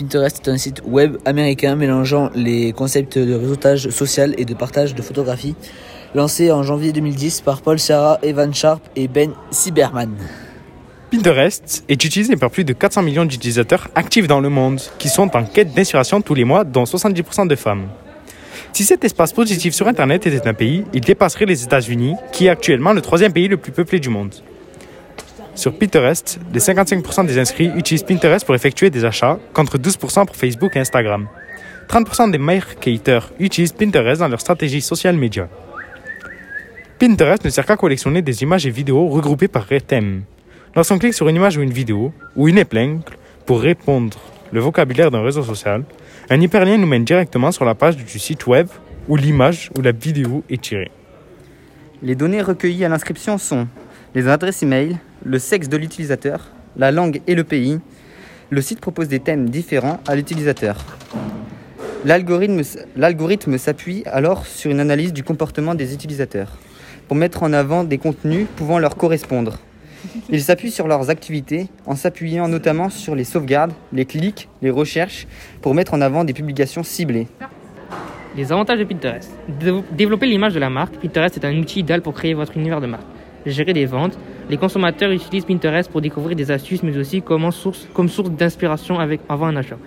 Pinterest est un site web américain mélangeant les concepts de réseautage social et de partage de photographies, lancé en janvier 2010 par Paul Serra, Evan Sharp et Ben Sieberman. Pinterest est utilisé par plus de 400 millions d'utilisateurs actifs dans le monde, qui sont en quête d'inspiration tous les mois, dont 70% de femmes. Si cet espace positif sur Internet était un pays, il dépasserait les États-Unis, qui est actuellement le troisième pays le plus peuplé du monde. Sur Pinterest, les 55% des inscrits utilisent Pinterest pour effectuer des achats, contre 12% pour Facebook et Instagram. 30% des marketers utilisent Pinterest dans leur stratégie social média. Pinterest ne sert qu'à collectionner des images et vidéos regroupées par thème. Lorsqu'on clique sur une image ou une vidéo, ou une épingle, pour répondre le vocabulaire d'un réseau social, un hyperlien nous mène directement sur la page du site web où l'image ou la vidéo est tirée. Les données recueillies à l'inscription sont les adresses e-mail, le sexe de l'utilisateur, la langue et le pays. Le site propose des thèmes différents à l'utilisateur. L'algorithme s'appuie alors sur une analyse du comportement des utilisateurs pour mettre en avant des contenus pouvant leur correspondre. Il s'appuie sur leurs activités en s'appuyant notamment sur les sauvegardes, les clics, les recherches pour mettre en avant des publications ciblées. Les avantages de Pinterest. Développer l'image de la marque, Pinterest est un outil idéal pour créer votre univers de marque gérer des ventes. Les consommateurs utilisent Pinterest pour découvrir des astuces, mais aussi comme source, d'inspiration avant un achat.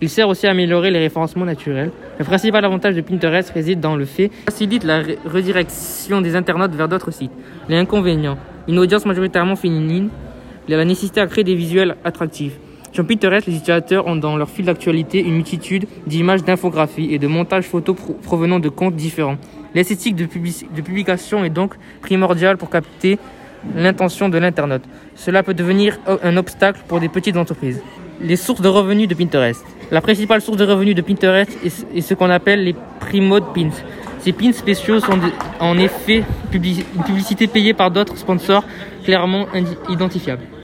Il sert aussi à améliorer les référencements naturels. Le principal avantage de Pinterest réside dans le fait facilite la redirection des internautes vers d'autres sites. Les inconvénients une audience majoritairement féminine, la nécessité à créer des visuels attractifs. Sur Pinterest, les utilisateurs ont dans leur fil d'actualité une multitude d'images d'infographies et de montages photos provenant de comptes différents. L'esthétique de, publication est donc primordiale pour capter l'intention de l'internaute. Cela peut devenir un obstacle pour des petites entreprises. Les sources de revenus de Pinterest. La principale source de revenus de Pinterest est, ce qu'on appelle les pre-mode pins. Ces pins spéciaux sont en effet une publicité payée par d'autres sponsors clairement identifiables.